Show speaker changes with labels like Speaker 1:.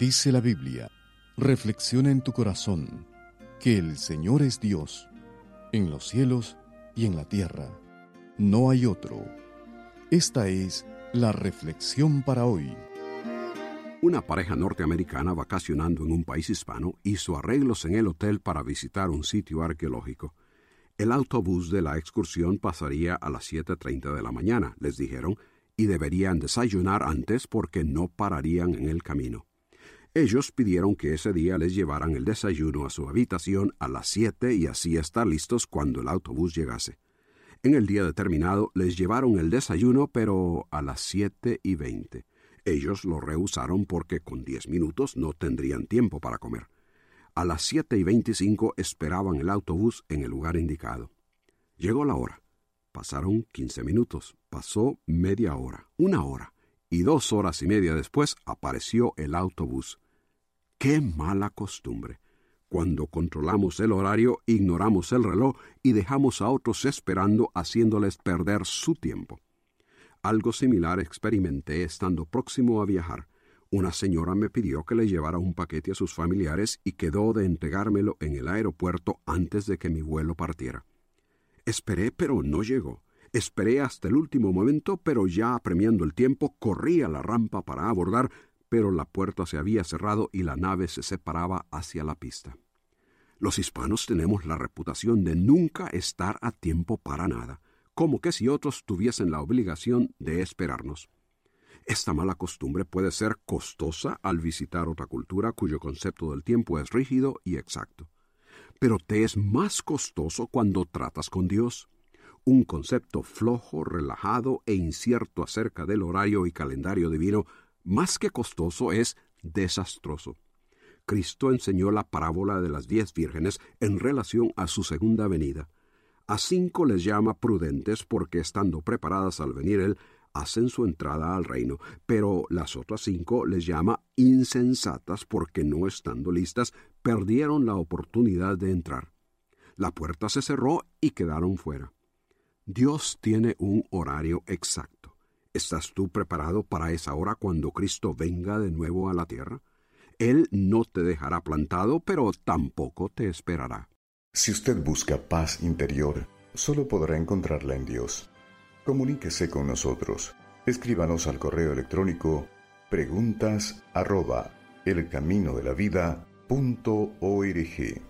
Speaker 1: Dice la Biblia, reflexiona en tu corazón que el Señor es Dios, en los cielos y en la tierra. No hay otro. Esta es la reflexión para hoy.
Speaker 2: Una pareja norteamericana vacacionando en un país hispano hizo arreglos en el hotel para visitar un sitio arqueológico. El autobús de la excursión pasaría a las 7.30 de la mañana, les dijeron, y deberían desayunar antes porque no pararían en el camino. Ellos pidieron que ese día les llevaran el desayuno a su habitación a las siete y así estar listos cuando el autobús llegase. En el día determinado les llevaron el desayuno, pero a las siete y veinte. Ellos lo rehusaron porque con diez minutos no tendrían tiempo para comer. A las siete y veinticinco esperaban el autobús en el lugar indicado. Llegó la hora. Pasaron quince minutos, pasó media hora, una hora, y dos horas y media después apareció el autobús. ¡Qué mala costumbre! Cuando controlamos el horario, ignoramos el reloj y dejamos a otros esperando haciéndoles perder su tiempo. Algo similar experimenté estando próximo a viajar. Una señora me pidió que le llevara un paquete a sus familiares y quedó de entregármelo en el aeropuerto antes de que mi vuelo partiera. Esperé, pero no llegó. Esperé hasta el último momento, pero ya apremiando el tiempo, corrí a la rampa para abordar, pero la puerta se había cerrado y la nave se separaba hacia la pista. Los hispanos tenemos la reputación de nunca estar a tiempo para nada, como que si otros tuviesen la obligación de esperarnos. Esta mala costumbre puede ser costosa al visitar otra cultura cuyo concepto del tiempo es rígido y exacto. Pero te es más costoso cuando tratas con Dios un concepto flojo, relajado e incierto acerca del horario y calendario divino, más que costoso, es desastroso. Cristo enseñó la parábola de las diez vírgenes en relación a su segunda venida. A cinco les llama prudentes porque estando preparadas al venir Él, hacen su entrada al reino, pero las otras cinco les llama insensatas porque no estando listas, perdieron la oportunidad de entrar. La puerta se cerró y quedaron fuera. Dios tiene un horario exacto. ¿Estás tú preparado para esa hora cuando Cristo venga de nuevo a la tierra? Él no te dejará plantado, pero tampoco te esperará.
Speaker 1: Si usted busca paz interior, solo podrá encontrarla en Dios. Comuníquese con nosotros. Escríbanos al correo electrónico preguntas arroba elcaminodelavida.org.